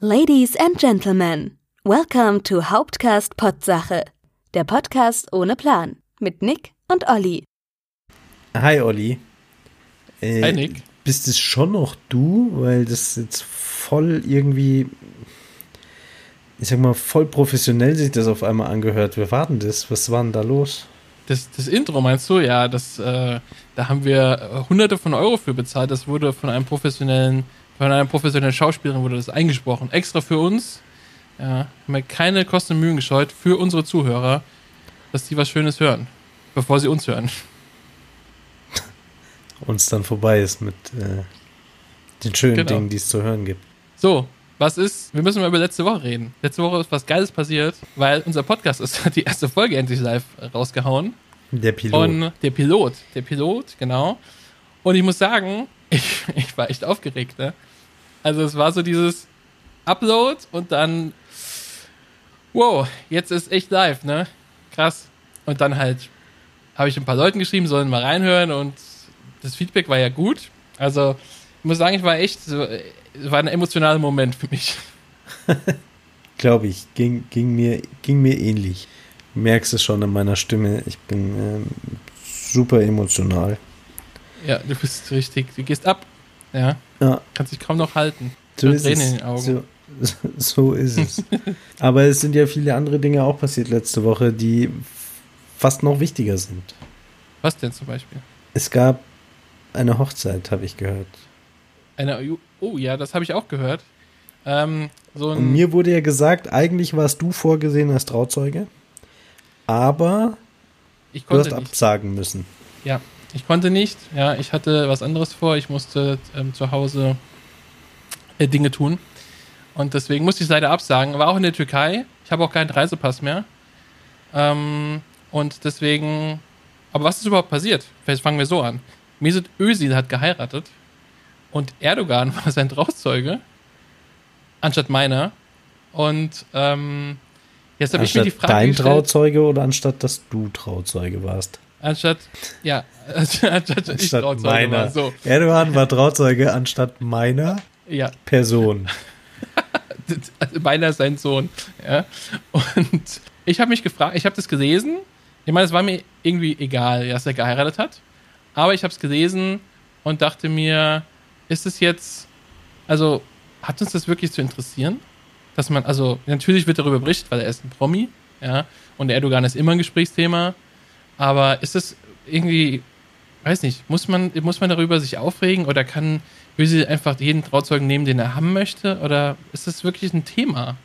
Ladies and Gentlemen, welcome to Hauptcast Potsache, der Podcast ohne Plan mit Nick und Olli. Hi Olli. Äh, Hi Nick. Bist es schon noch du? Weil das jetzt voll irgendwie, ich sag mal, voll professionell sich das auf einmal angehört. Wir warten das. Was war denn da los? Das, das Intro meinst du? Ja, das, äh, da haben wir hunderte von Euro für bezahlt. Das wurde von einem professionellen von einer professionellen Schauspielerin wurde das eingesprochen. Extra für uns. Ja, haben wir keine Kosten und Mühen gescheut für unsere Zuhörer, dass die was Schönes hören, bevor sie uns hören. Uns dann vorbei ist mit äh, den schönen genau. Dingen, die es zu hören gibt. So, was ist? Wir müssen mal über letzte Woche reden. Letzte Woche ist was Geiles passiert, weil unser Podcast ist die erste Folge endlich live rausgehauen. Der Pilot. Und der Pilot, der Pilot, genau. Und ich muss sagen, ich, ich war echt aufgeregt, ne? Also es war so dieses Upload und dann, wow, jetzt ist echt live, ne? Krass. Und dann halt habe ich ein paar Leuten geschrieben, sollen mal reinhören und das Feedback war ja gut. Also ich muss sagen, ich war echt, war ein emotionaler Moment für mich. Glaube ich, ging, ging, mir, ging mir ähnlich. Du merkst es schon an meiner Stimme. Ich bin ähm, super emotional. Ja, du bist richtig, du gehst ab. Ja. Ja. Kannst dich kaum noch halten. So ist Tränen es. in den Augen. So, so ist es. Aber es sind ja viele andere Dinge auch passiert letzte Woche, die fast noch wichtiger sind. Was denn zum Beispiel? Es gab eine Hochzeit, habe ich gehört. Eine, oh ja, das habe ich auch gehört. Ähm, so Und mir wurde ja gesagt, eigentlich warst du vorgesehen als Trauzeuge, aber du hast nicht. absagen müssen. Ja, ich konnte nicht. Ja, ich hatte was anderes vor. Ich musste ähm, zu Hause äh, Dinge tun. Und deswegen musste ich leider absagen. War auch in der Türkei. Ich habe auch keinen Reisepass mehr. Ähm, und deswegen. Aber was ist überhaupt passiert? Vielleicht fangen wir so an. Mesut Özil hat geheiratet und Erdogan war sein Trauzeuge anstatt meiner. Und ähm, jetzt habe ich mir die Frage dein gestellt, Trauzeuge oder anstatt dass du Trauzeuge warst? Anstatt, ja, anstatt, anstatt ich Trauzeuge meiner. war. So. Erdogan war Trauzeuge anstatt meiner ja. Person. meiner sein Sohn. Ja. Und ich habe mich gefragt, ich habe das gelesen. Ich meine, es war mir irgendwie egal, dass er geheiratet hat. Aber ich habe es gelesen und dachte mir, ist es jetzt, also hat uns das wirklich zu interessieren? Dass man, also natürlich wird darüber berichtet, weil er ist ein Promi, ja, und Erdogan ist immer ein Gesprächsthema aber ist es irgendwie, weiß nicht, muss man, muss man darüber sich aufregen oder kann Özil einfach jeden Trauzeugen nehmen, den er haben möchte? Oder ist das wirklich ein Thema?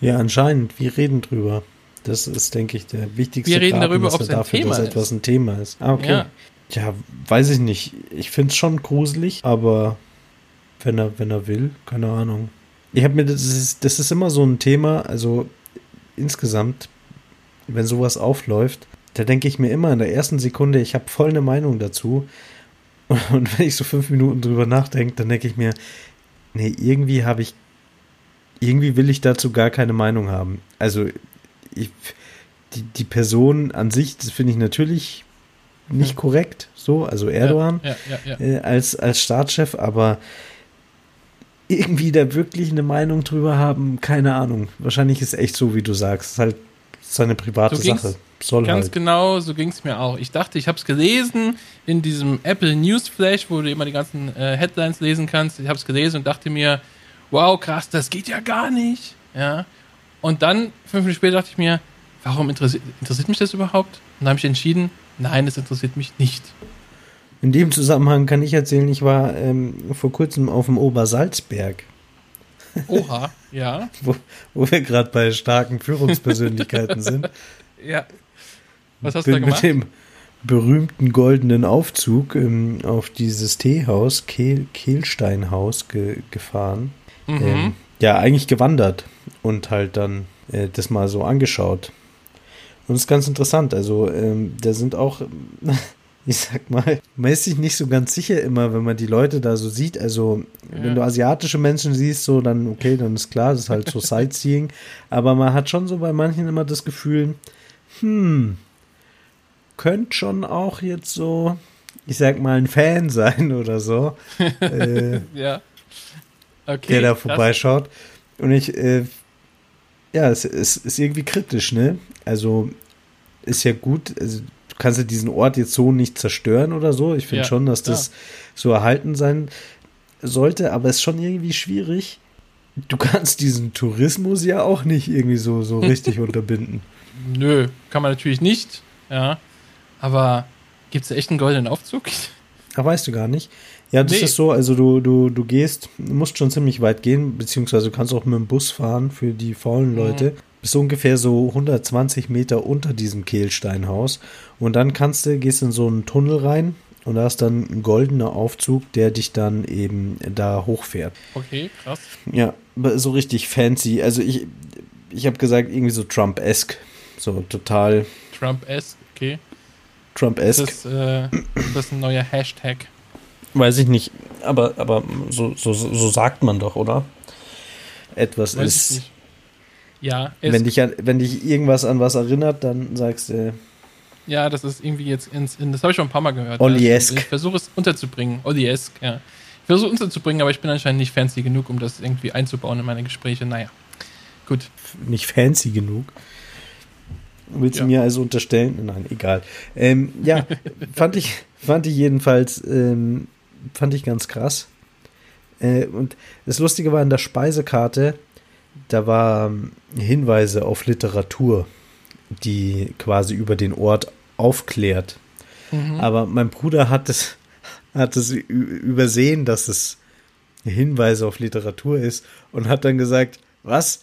Ja, anscheinend. Wir reden drüber. Das ist, denke ich, der wichtigste Wir reden darüber, ob es ein dafür, Thema dass etwas ein Thema ist. Ah, okay. Ja, ja weiß ich nicht. Ich finde es schon gruselig, aber wenn er, wenn er will, keine Ahnung. Ich habe mir, das ist, das ist immer so ein Thema, also insgesamt, wenn sowas aufläuft, da denke ich mir immer in der ersten Sekunde, ich habe voll eine Meinung dazu. Und wenn ich so fünf Minuten drüber nachdenke, dann denke ich mir, nee, irgendwie habe ich, irgendwie will ich dazu gar keine Meinung haben. Also, ich, die, die Person an sich, das finde ich natürlich nicht korrekt, so, also Erdogan ja, ja, äh, als, als Staatschef, aber irgendwie da wirklich eine Meinung drüber haben, keine Ahnung. Wahrscheinlich ist es echt so, wie du sagst. Ist halt seine private so Sache. Soll ganz halt. genau, so ging es mir auch. Ich dachte, ich habe es gelesen in diesem Apple News Flash, wo du immer die ganzen äh, Headlines lesen kannst. Ich habe es gelesen und dachte mir, wow, krass, das geht ja gar nicht. Ja. Und dann, fünf Minuten später, dachte ich mir, warum interessiert, interessiert mich das überhaupt? Und dann habe ich entschieden, nein, es interessiert mich nicht. In dem Zusammenhang kann ich erzählen, ich war ähm, vor kurzem auf dem Obersalzberg. Oha, ja. wo, wo wir gerade bei starken Führungspersönlichkeiten sind. Ja. Was hast Bin du da gemacht? Mit dem berühmten goldenen Aufzug ähm, auf dieses Teehaus, Kehl, Kehlsteinhaus, ge, gefahren. Mhm. Ähm, ja, eigentlich gewandert und halt dann äh, das mal so angeschaut. Und es ist ganz interessant. Also, ähm, da sind auch ich sag mal, man ist sich nicht so ganz sicher immer, wenn man die Leute da so sieht. Also, ja. wenn du asiatische Menschen siehst, so, dann, okay, dann ist klar, das ist halt so Sightseeing. Aber man hat schon so bei manchen immer das Gefühl, hm, könnte schon auch jetzt so, ich sag mal, ein Fan sein oder so. äh, ja. Okay, der da vorbeischaut. Und ich, äh, ja, es, es ist irgendwie kritisch, ne? Also ist ja gut, also du kannst ja diesen Ort jetzt so nicht zerstören oder so. Ich finde ja, schon, dass das ja. so erhalten sein sollte, aber es ist schon irgendwie schwierig. Du kannst diesen Tourismus ja auch nicht irgendwie so, so richtig unterbinden. Nö, kann man natürlich nicht, ja. Aber gibt es echt einen goldenen Aufzug? Ach, weißt du gar nicht. Ja, das nee. ist so, also du, du, du gehst, du musst schon ziemlich weit gehen, beziehungsweise du kannst auch mit dem Bus fahren für die faulen mhm. Leute. Mhm. Bis ungefähr so 120 Meter unter diesem Kehlsteinhaus. Und dann kannst du, gehst in so einen Tunnel rein und da ist dann ein goldener Aufzug, der dich dann eben da hochfährt. Okay, krass. Ja, so richtig fancy. Also ich, ich habe gesagt, irgendwie so Trump-esque. So total. Trump-esque, okay. Trump-esque. Ist, äh, das ist ein neuer Hashtag. Weiß ich nicht, aber, aber so, so, so sagt man doch, oder? Etwas Weiß ist. Ja, wenn dich, an, wenn dich irgendwas an was erinnert, dann sagst du. Ja, das ist irgendwie jetzt ins. In, das habe ich schon ein paar Mal gehört. Olli-esque. Ich versuche es unterzubringen. Olli-esque, ja. Ich versuche es unterzubringen, aber ich bin anscheinend nicht fancy genug, um das irgendwie einzubauen in meine Gespräche. Naja. Gut. Nicht fancy genug. Willst ja. du mir also unterstellen? Nein, egal. Ähm, ja, fand ich, fand ich jedenfalls, ähm, fand ich ganz krass. Äh, und das Lustige war in der Speisekarte, da waren Hinweise auf Literatur, die quasi über den Ort aufklärt. Mhm. Aber mein Bruder hat es, hat es übersehen, dass es Hinweise auf Literatur ist und hat dann gesagt, was?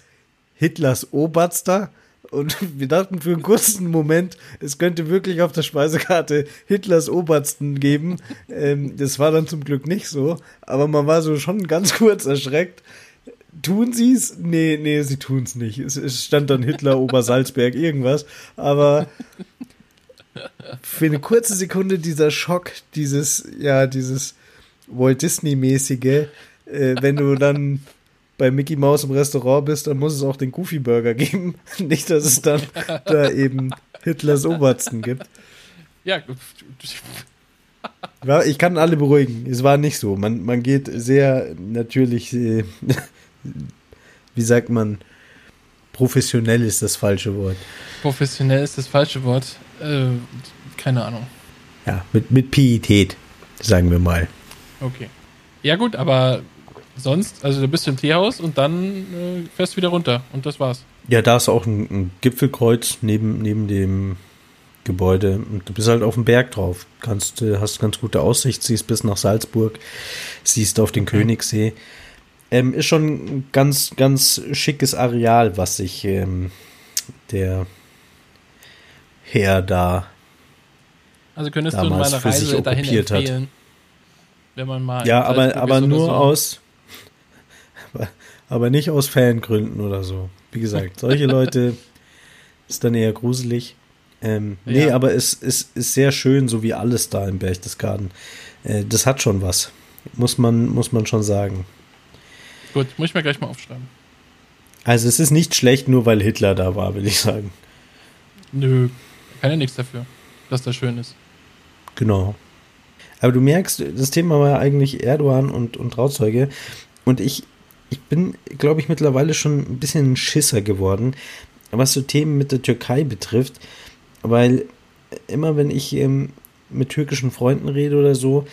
Hitlers Oberster? Und wir dachten für einen kurzen Moment, es könnte wirklich auf der Speisekarte Hitlers Obersten geben. Ähm, das war dann zum Glück nicht so, aber man war so schon ganz kurz erschreckt. Tun sie es? Nee, nee, sie tun es nicht. Es stand dann Hitler Obersalzberg irgendwas, aber für eine kurze Sekunde dieser Schock, dieses, ja, dieses Walt Disney-mäßige, äh, wenn du dann bei Mickey Mouse im Restaurant bist, dann muss es auch den Goofy Burger geben. Nicht, dass es dann da eben Hitlers Obersten gibt. Ja. ja. Ich kann alle beruhigen. Es war nicht so. Man, man geht sehr natürlich, äh, wie sagt man, professionell ist das falsche Wort. Professionell ist das falsche Wort. Äh, keine Ahnung. Ja, mit, mit Pietät, sagen wir mal. Okay. Ja, gut, aber sonst, also da bist du im Teehaus und dann äh, fährst du wieder runter und das war's. Ja, da ist auch ein, ein, Gipfelkreuz neben, neben dem Gebäude und du bist halt auf dem Berg drauf. Kannst, äh, hast ganz gute Aussicht, siehst bis nach Salzburg, siehst auf den okay. Königssee. Ähm, ist schon ein ganz, ganz schickes Areal, was sich ähm, der Herr da also könntest du in meiner Reise dahin empfehlen, hat. wenn man mal ja, aber aber nur so. aus aber, aber nicht aus Fangründen oder so. Wie gesagt, solche Leute ist dann eher gruselig. Ähm, ja. Nee, aber es, es ist sehr schön, so wie alles da im Berchtesgaden. Äh, das hat schon was. Muss man, muss man schon sagen. Gut, muss ich mir gleich mal aufschreiben. Also es ist nicht schlecht, nur weil Hitler da war, will ich sagen. Nö, kann ja nichts dafür, dass das schön ist. Genau. Aber du merkst, das Thema war ja eigentlich Erdogan und, und Trauzeuge. Und ich, ich bin, glaube ich, mittlerweile schon ein bisschen ein Schisser geworden, was so Themen mit der Türkei betrifft, weil immer wenn ich ähm, mit türkischen Freunden rede oder so,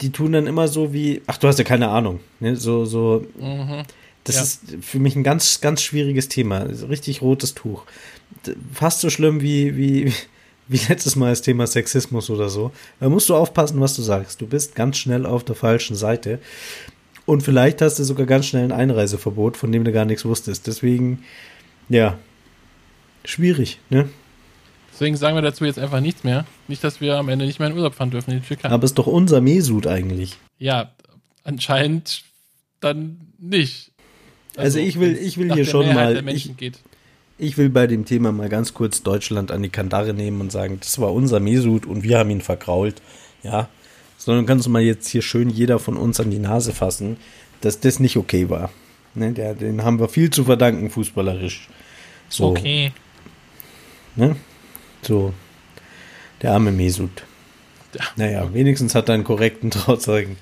die tun dann immer so wie, ach, du hast ja keine Ahnung, ne? so, so, mhm. das ja. ist für mich ein ganz, ganz schwieriges Thema, richtig rotes Tuch. Fast so schlimm wie, wie, wie letztes Mal das Thema Sexismus oder so. Da musst du aufpassen, was du sagst. Du bist ganz schnell auf der falschen Seite. Und vielleicht hast du sogar ganz schnell ein Einreiseverbot, von dem du gar nichts wusstest. Deswegen, ja, schwierig, ne? Deswegen sagen wir dazu jetzt einfach nichts mehr. Nicht, dass wir am Ende nicht mehr in Urlaub fahren dürfen in die Türkei. Aber es ist doch unser Mesut eigentlich. Ja, anscheinend dann nicht. Also, also ich will, ich will hier schon mal. Ich, ich, will bei dem Thema mal ganz kurz Deutschland an die Kandare nehmen und sagen, das war unser Mesut und wir haben ihn vergrault. Ja, sondern kannst du mal jetzt hier schön jeder von uns an die Nase fassen, dass das nicht okay war. Ne, der, den haben wir viel zu verdanken, fußballerisch. So. Okay. Ne? So. Der arme Mesut. Ja. Naja, wenigstens hat er einen korrekten Trauzeugen.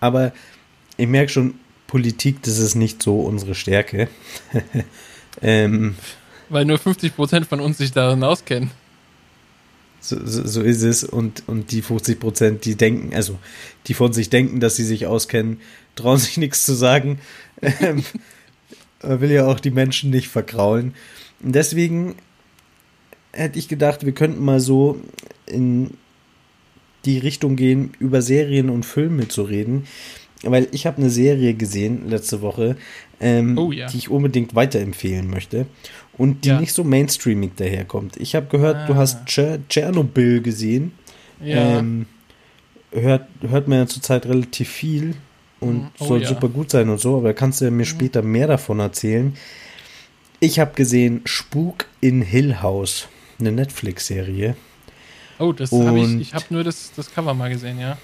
Aber ich merke schon, Politik, das ist nicht so unsere Stärke. ähm, Weil nur 50% von uns sich darin auskennen. So, so, so, ist es. Und, und die 50 Prozent, die denken, also die von sich denken, dass sie sich auskennen, trauen sich nichts zu sagen. Man will ja auch die Menschen nicht verkraulen. Und deswegen hätte ich gedacht, wir könnten mal so in die Richtung gehen, über Serien und Filme zu reden. Weil ich habe eine Serie gesehen letzte Woche, ähm, oh, ja. die ich unbedingt weiterempfehlen möchte und die ja. nicht so mainstreamig daherkommt. Ich habe gehört, ah. du hast Tschernobyl gesehen. Ja. Ähm, hört, hört man ja zurzeit relativ viel und mhm. oh, soll ja. super gut sein und so, aber kannst du mir mhm. später mehr davon erzählen. Ich habe gesehen Spuk in Hill House, eine Netflix-Serie. Oh, das habe ich, ich habe nur das, das Cover mal gesehen, ja.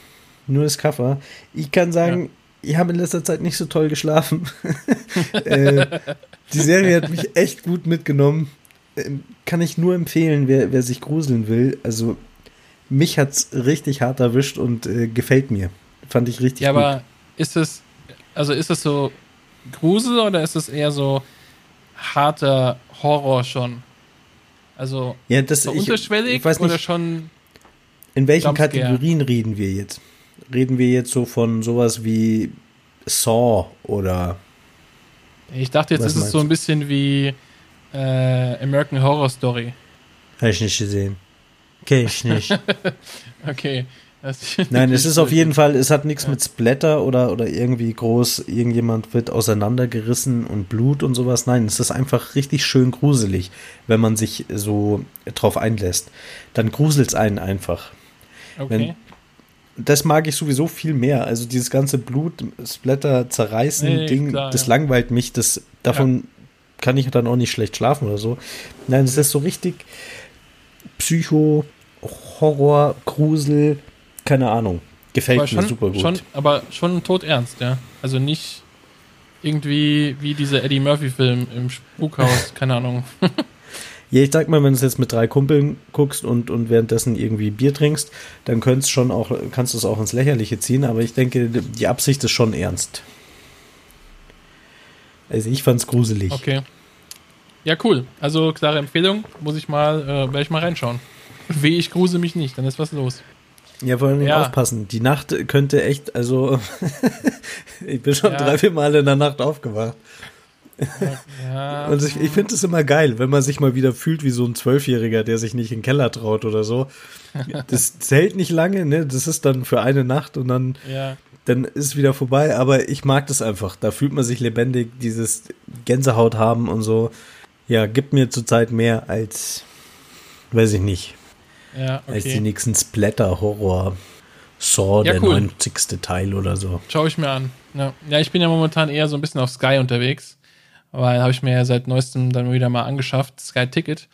Nur das Cover. Ich kann sagen, ja. ich habe in letzter Zeit nicht so toll geschlafen. äh, die Serie hat mich echt gut mitgenommen. Ähm, kann ich nur empfehlen, wer, wer sich gruseln will. Also, mich hat es richtig hart erwischt und äh, gefällt mir. Fand ich richtig ja, gut. Ja, aber ist es, also ist es so Grusel oder ist es eher so harter Horror schon? Also ja, das, so ich, unterschwellig ich weiß nicht, oder schon. In welchen Kategorien reden wir jetzt? Reden wir jetzt so von sowas wie Saw oder. Ich dachte, jetzt ist es so ein bisschen wie äh, American Horror Story. Habe ich nicht gesehen. Kenn ich nicht. okay. Nein, es ist auf jeden Fall, es hat nichts ja. mit Splatter oder, oder irgendwie groß, irgendjemand wird auseinandergerissen und Blut und sowas. Nein, es ist einfach richtig schön gruselig, wenn man sich so drauf einlässt. Dann gruselt es einen einfach. Okay. Wenn, das mag ich sowieso viel mehr. Also dieses ganze Blut, Splatter, zerreißen nee, Ding, klar, das ja. langweilt mich. Das, davon ja. kann ich dann auch nicht schlecht schlafen oder so. Nein, es ist so richtig Psycho, Horror, Grusel, keine Ahnung. Gefällt schon, mir super gut. Schon, aber schon todernst, ja. Also nicht irgendwie wie dieser Eddie Murphy-Film im Spukhaus, keine Ahnung. ja, ich sag mal, wenn du es jetzt mit drei Kumpeln guckst und, und währenddessen irgendwie Bier trinkst, dann könntest schon auch, kannst du es auch ins Lächerliche ziehen, aber ich denke, die Absicht ist schon ernst. Also ich fand's gruselig. Okay. Ja, cool. Also klare Empfehlung, muss ich mal, äh, werde ich mal reinschauen. Weh, ich grusel mich nicht, dann ist was los. Ja, vor allem ja. aufpassen. Die Nacht könnte echt, also ich bin schon ja. drei, vier Mal in der Nacht aufgewacht. Ja. Und ich, ich finde es immer geil, wenn man sich mal wieder fühlt wie so ein Zwölfjähriger, der sich nicht in den Keller traut oder so. Das zählt nicht lange, ne? Das ist dann für eine Nacht und dann, ja. dann ist es wieder vorbei. Aber ich mag das einfach. Da fühlt man sich lebendig, dieses Gänsehaut haben und so. Ja, gibt mir zurzeit mehr als, weiß ich nicht, ja, okay. als die nächsten Splatter-Horror. Saw, ja, der cool. 90. Teil oder so. Schau ich mir an. Ja. ja, ich bin ja momentan eher so ein bisschen auf Sky unterwegs, weil habe ich mir ja seit neuestem dann wieder mal angeschafft, Sky Ticket.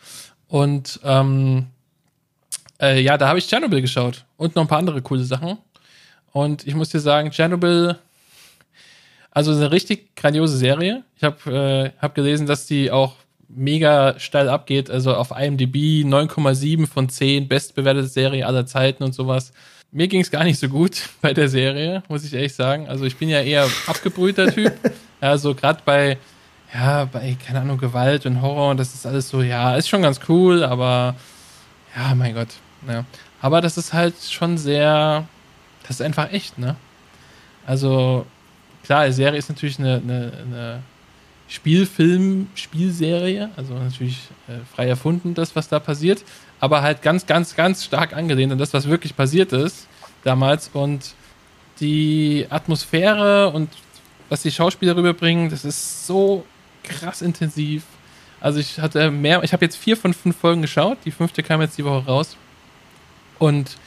Und ähm, äh, ja, da habe ich Chernobyl geschaut und noch ein paar andere coole Sachen. Und ich muss dir sagen, Chernobyl, also eine richtig grandiose Serie. Ich habe äh, hab gelesen, dass die auch mega steil abgeht. Also auf IMDb 9,7 von 10, bestbewertete Serie aller Zeiten und sowas. Mir ging es gar nicht so gut bei der Serie, muss ich ehrlich sagen. Also ich bin ja eher abgebrühter Typ. Also gerade bei, ja, bei, keine Ahnung, Gewalt und Horror und das ist alles so, ja, ist schon ganz cool, aber ja, mein Gott. Ja. Aber das ist halt schon sehr, das ist einfach echt, ne? Also, klar, die Serie ist natürlich eine, eine, eine Spielfilm, Spielserie, also natürlich äh, frei erfunden, das, was da passiert, aber halt ganz, ganz, ganz stark angelehnt an das, was wirklich passiert ist damals und die Atmosphäre und was die Schauspieler rüberbringen, das ist so krass intensiv. Also ich hatte mehr, ich habe jetzt vier von fünf Folgen geschaut, die fünfte kam jetzt die Woche raus und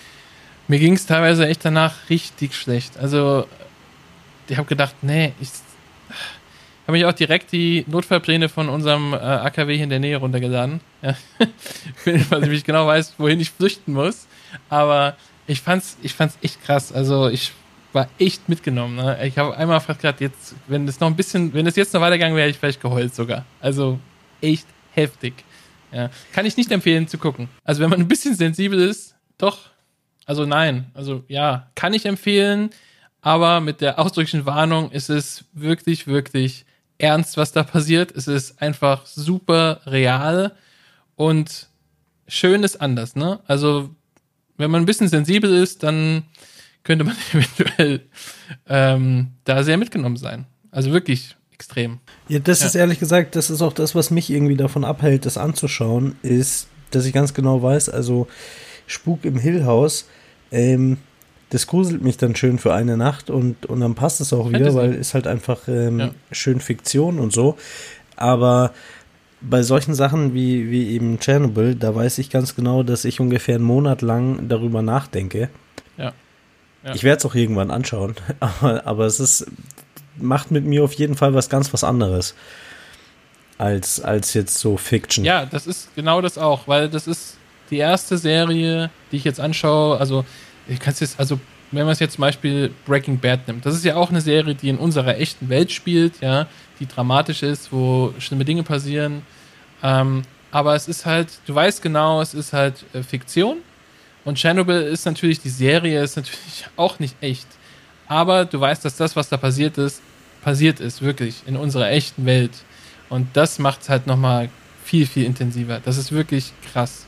mir ging es teilweise echt danach richtig schlecht. Also ich habe gedacht, nee, ich habe mich auch direkt die Notfallpläne von unserem äh, AKW hier in der Nähe runtergeladen. Ja. Weil ich mich genau weiß, wohin ich flüchten muss. Aber ich fand's, ich fand's echt krass. Also ich war echt mitgenommen. Ne? Ich habe einmal fast gerade jetzt, wenn es noch ein bisschen, wenn es jetzt noch weitergegangen wäre, hätte ich vielleicht geheult sogar. Also echt heftig. Ja. Kann ich nicht empfehlen zu gucken. Also wenn man ein bisschen sensibel ist, doch. Also nein. Also ja, kann ich empfehlen aber mit der ausdrücklichen Warnung, es ist wirklich, wirklich ernst, was da passiert. Es ist einfach super real und schön ist anders, ne? Also, wenn man ein bisschen sensibel ist, dann könnte man eventuell ähm, da sehr mitgenommen sein. Also wirklich extrem. Ja, das ja. ist ehrlich gesagt, das ist auch das, was mich irgendwie davon abhält, das anzuschauen, ist, dass ich ganz genau weiß, also Spuk im Hillhaus, ähm, das gruselt mich dann schön für eine Nacht und, und dann passt es auch wieder, weil es halt einfach ähm, ja. schön Fiktion und so. Aber bei solchen Sachen wie, wie eben Chernobyl, da weiß ich ganz genau, dass ich ungefähr einen Monat lang darüber nachdenke. Ja. ja. Ich werde es auch irgendwann anschauen, aber, aber es ist, macht mit mir auf jeden Fall was ganz was anderes als, als jetzt so Fiction. Ja, das ist genau das auch, weil das ist die erste Serie, die ich jetzt anschaue. Also, ich kann es jetzt, also, wenn man es jetzt zum Beispiel Breaking Bad nimmt, das ist ja auch eine Serie, die in unserer echten Welt spielt, ja, die dramatisch ist, wo schlimme Dinge passieren. Ähm, aber es ist halt, du weißt genau, es ist halt äh, Fiktion. Und Chernobyl ist natürlich, die Serie ist natürlich auch nicht echt. Aber du weißt, dass das, was da passiert ist, passiert ist, wirklich, in unserer echten Welt. Und das macht es halt nochmal viel, viel intensiver. Das ist wirklich krass.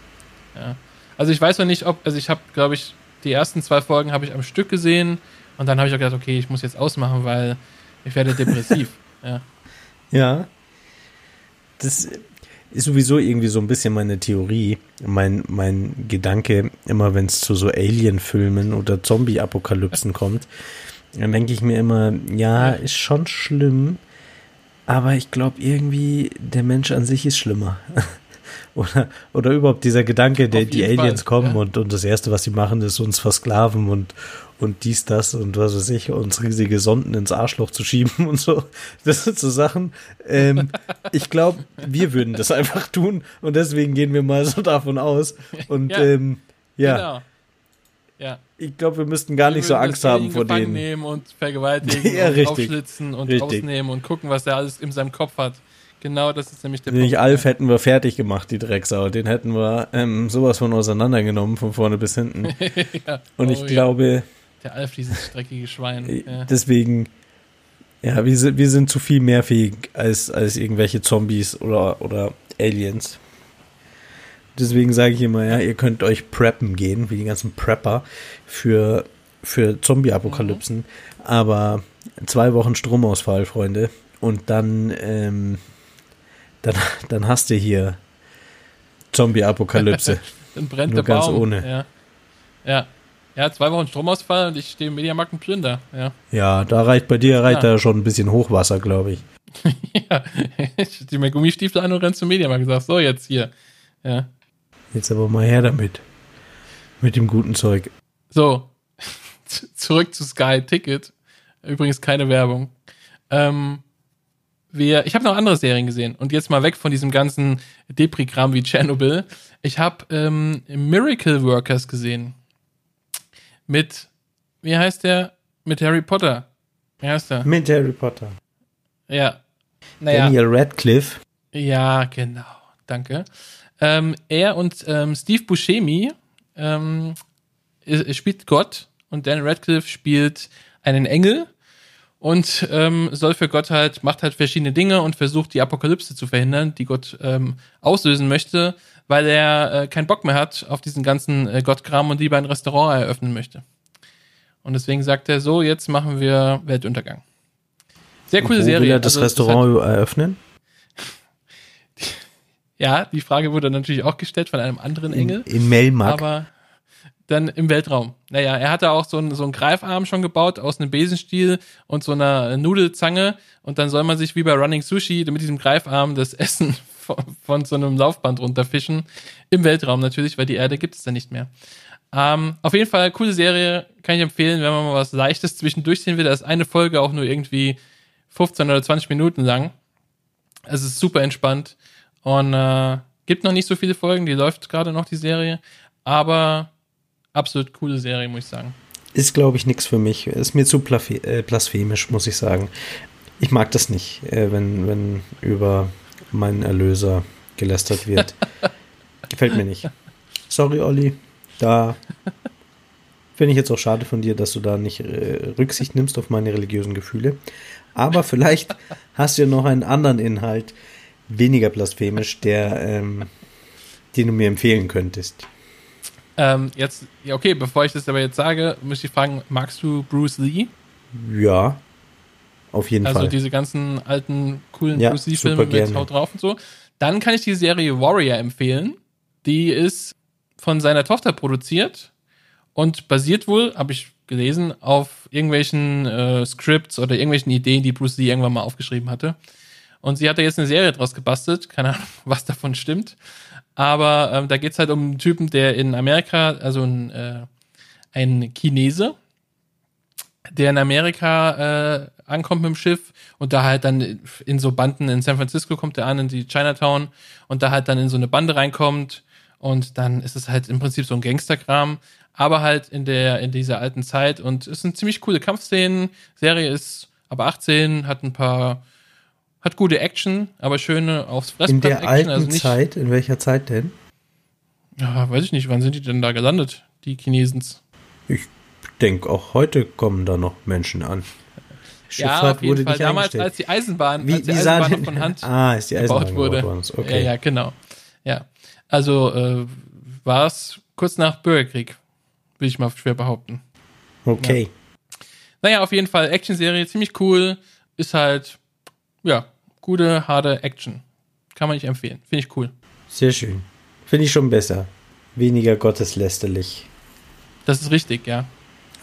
Ja. Also ich weiß noch nicht, ob, also ich habe, glaube ich, die ersten zwei Folgen habe ich am Stück gesehen und dann habe ich auch gedacht, okay, ich muss jetzt ausmachen, weil ich werde depressiv. ja. Ja. Das ist sowieso irgendwie so ein bisschen meine Theorie, mein, mein Gedanke, immer wenn es zu so Alien-Filmen oder Zombie-Apokalypsen kommt, dann denke ich mir immer, ja, ist schon schlimm, aber ich glaube irgendwie, der Mensch an sich ist schlimmer. Oder, oder überhaupt dieser Gedanke, der, die Aliens Fall, kommen ja. und, und das Erste, was sie machen, ist uns versklaven und, und dies, das und was weiß ich, uns riesige Sonden ins Arschloch zu schieben und so. Das sind so Sachen. Ähm, ich glaube, wir würden das einfach tun und deswegen gehen wir mal so davon aus. Und ja, ähm, ja. Genau. Ja. Ich glaube, wir müssten gar nicht so Angst haben vor denen. nehmen und vergewaltigen ja, und richtig. aufschlitzen und richtig. rausnehmen und gucken, was er alles in seinem Kopf hat. Genau, das ist nämlich der Den Punkt. Den Alf hätten wir fertig gemacht, die Drecksau. Den hätten wir ähm, sowas von auseinandergenommen, von vorne bis hinten. ja. Und ich oh, glaube. Ja. Der Alf, dieses streckige Schwein. Äh, ja. Deswegen, ja, wir sind, wir sind zu viel mehr fähig als, als irgendwelche Zombies oder, oder Aliens. Deswegen sage ich immer, ja, ihr könnt euch preppen gehen, wie die ganzen Prepper für, für Zombie-Apokalypsen. Mhm. Aber zwei Wochen Stromausfall, Freunde. Und dann, ähm, dann, dann hast du hier Zombie-Apokalypse. dann brennt Nur der ganz Baum. ohne. Ja. ja. Ja, zwei Wochen Stromausfall und ich stehe im Mediamarkt und Plünder. Ja. ja, da reicht bei dir reicht ja. da schon ein bisschen Hochwasser, glaube ich. ja, ich zieh mir Gummistiefel an und renn zum Mediamarkt und sag, so jetzt hier. Ja. Jetzt aber mal her damit. Mit dem guten Zeug. So, zurück zu Sky Ticket. Übrigens keine Werbung. Ähm, wir, ich habe noch andere Serien gesehen und jetzt mal weg von diesem ganzen Deprigramm wie Chernobyl. Ich habe ähm, Miracle Workers gesehen. Mit, wie heißt der? Mit Harry Potter. Wie heißt der? Mit Harry Potter. Ja. Naja. Daniel Radcliffe. Ja, genau. Danke. Ähm, er und ähm, Steve Buscemi ähm, spielt Gott und Dan Radcliffe spielt einen Engel und ähm, soll für Gott halt, macht halt verschiedene Dinge und versucht die Apokalypse zu verhindern, die Gott ähm, auslösen möchte, weil er äh, keinen Bock mehr hat auf diesen ganzen äh, Gottkram und lieber ein Restaurant eröffnen möchte. Und deswegen sagt er so, jetzt machen wir Weltuntergang. Sehr coole Serie. Will er das also, Restaurant das hat, eröffnen? Ja, die Frage wurde natürlich auch gestellt von einem anderen Engel. In, in Melmark. Aber dann im Weltraum. Naja, er hatte auch so einen, so einen Greifarm schon gebaut aus einem Besenstiel und so einer Nudelzange. Und dann soll man sich wie bei Running Sushi mit diesem Greifarm das Essen von, von so einem Laufband runterfischen. Im Weltraum natürlich, weil die Erde gibt es dann nicht mehr. Ähm, auf jeden Fall, coole Serie, kann ich empfehlen, wenn man mal was Leichtes zwischendurch sehen will. Da ist eine Folge auch nur irgendwie 15 oder 20 Minuten lang. Es ist super entspannt. Und äh, gibt noch nicht so viele Folgen, die läuft gerade noch die Serie, aber absolut coole Serie, muss ich sagen. Ist, glaube ich, nichts für mich. Ist mir zu äh, blasphemisch, muss ich sagen. Ich mag das nicht, äh, wenn, wenn über meinen Erlöser gelästert wird. Gefällt mir nicht. Sorry, Olli. Da Finde ich jetzt auch schade von dir, dass du da nicht äh, Rücksicht nimmst auf meine religiösen Gefühle. Aber vielleicht hast du ja noch einen anderen Inhalt, weniger blasphemisch, der, ähm, den du mir empfehlen könntest. Ähm, jetzt, ja, okay, bevor ich das aber jetzt sage, muss ich fragen, magst du Bruce Lee? Ja, auf jeden also Fall. Also diese ganzen alten, coolen ja, Bruce Lee-Filme mit Haut drauf und so. Dann kann ich die Serie Warrior empfehlen. Die ist von seiner Tochter produziert und basiert wohl, habe ich gelesen, auf irgendwelchen äh, Scripts oder irgendwelchen Ideen, die Bruce Lee irgendwann mal aufgeschrieben hatte. Und sie hat da jetzt eine Serie draus gebastelt, keine Ahnung, was davon stimmt. Aber ähm, da geht's halt um einen Typen, der in Amerika, also ein, äh, ein Chinese, der in Amerika äh, ankommt mit dem Schiff und da halt dann in so Banden in San Francisco kommt er an, in die Chinatown und da halt dann in so eine Bande reinkommt und dann ist es halt im Prinzip so ein Gangsterkram, aber halt in der in dieser alten Zeit und es sind ziemlich coole Kampfszenen. Serie ist aber 18, hat ein paar hat gute Action, aber schöne aufs Fressbrett In der Action, alten also nicht, Zeit, in welcher Zeit denn? Ja, weiß ich nicht, wann sind die denn da gelandet, die Chinesens? Ich denke, auch heute kommen da noch Menschen an. Schifffahrt ja, wurde Fall. Damals, als die Eisenbahn, wie, als die Eisenbahn noch von Hand ah, ist die Eisenbahn gebaut wurde. Okay. Ja, ja, genau. Ja, also äh, war es kurz nach Bürgerkrieg, will ich mal schwer behaupten. Okay. Ja. Naja, auf jeden Fall Action-Serie, ziemlich cool. Ist halt, ja, gute, harte Action. Kann man nicht empfehlen. Finde ich cool. Sehr schön. Finde ich schon besser. Weniger gotteslästerlich. Das ist richtig, ja.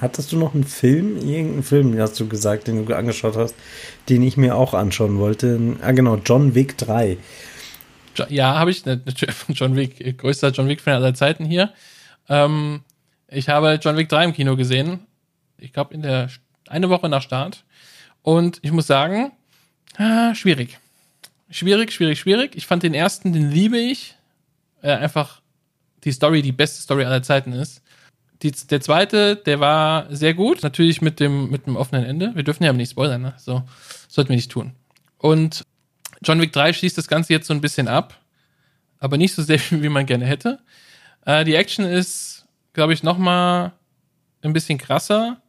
Hattest du noch einen Film, irgendeinen Film, hast du gesagt, den du angeschaut hast, den ich mir auch anschauen wollte? Ah, genau, John Wick 3. Ja, habe ich. Natürlich John Wick, größter John Wick-Fan aller Zeiten hier. Ähm, ich habe John Wick 3 im Kino gesehen. Ich glaube, in der eine Woche nach Start. Und ich muss sagen, ah, schwierig. Schwierig, schwierig, schwierig. Ich fand den ersten, den liebe ich. Äh, einfach die Story, die beste Story aller Zeiten ist. Die, der zweite, der war sehr gut, natürlich mit dem, mit dem offenen Ende. Wir dürfen ja aber nicht spoilern, ne? So, sollten wir nicht tun. Und John Wick 3 schließt das Ganze jetzt so ein bisschen ab, aber nicht so sehr, wie man gerne hätte. Äh, die Action ist, glaube ich, noch mal ein bisschen krasser,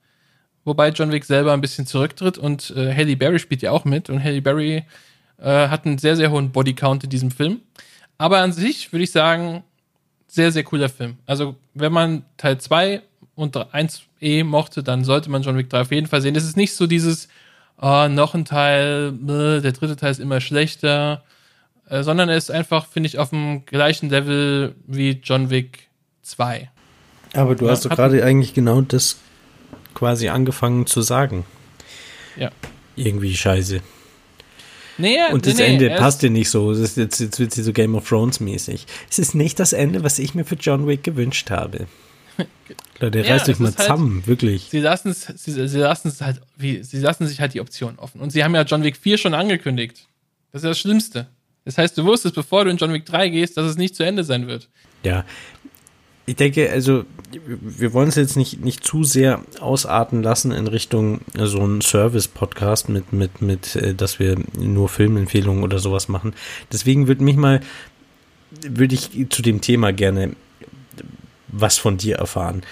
wobei John Wick selber ein bisschen zurücktritt und äh, Halle Berry spielt ja auch mit und Halle Berry äh, hat einen sehr, sehr hohen Bodycount in diesem Film. Aber an sich würde ich sagen, sehr, sehr cooler Film. Also, wenn man Teil 2 und 1e mochte, dann sollte man John Wick 3 auf jeden Fall sehen. Es ist nicht so dieses, oh, noch ein Teil, äh, der dritte Teil ist immer schlechter, äh, sondern er ist einfach, finde ich, auf dem gleichen Level wie John Wick 2. Aber du ja, hast doch gerade eigentlich genau das quasi angefangen zu sagen. Ja. Irgendwie scheiße. Nee, und das nee, Ende passt dir nicht so. Jetzt, jetzt wird sie so Game of Thrones mäßig. Es ist nicht das Ende, was ich mir für John Wick gewünscht habe. Leute, ja, reißt euch mal halt, zusammen, wirklich. Sie lassen es, sie, sie lassen es halt, wie, sie lassen sich halt die Option offen. Und sie haben ja John Wick 4 schon angekündigt. Das ist das Schlimmste. Das heißt, du wusstest, bevor du in John Wick 3 gehst, dass es nicht zu Ende sein wird. Ja. Ich denke, also, wir wollen es jetzt nicht, nicht zu sehr ausarten lassen in Richtung so ein Service-Podcast mit, mit, mit, äh, dass wir nur Filmempfehlungen oder sowas machen. Deswegen würde mich mal, würde ich zu dem Thema gerne was von dir erfahren.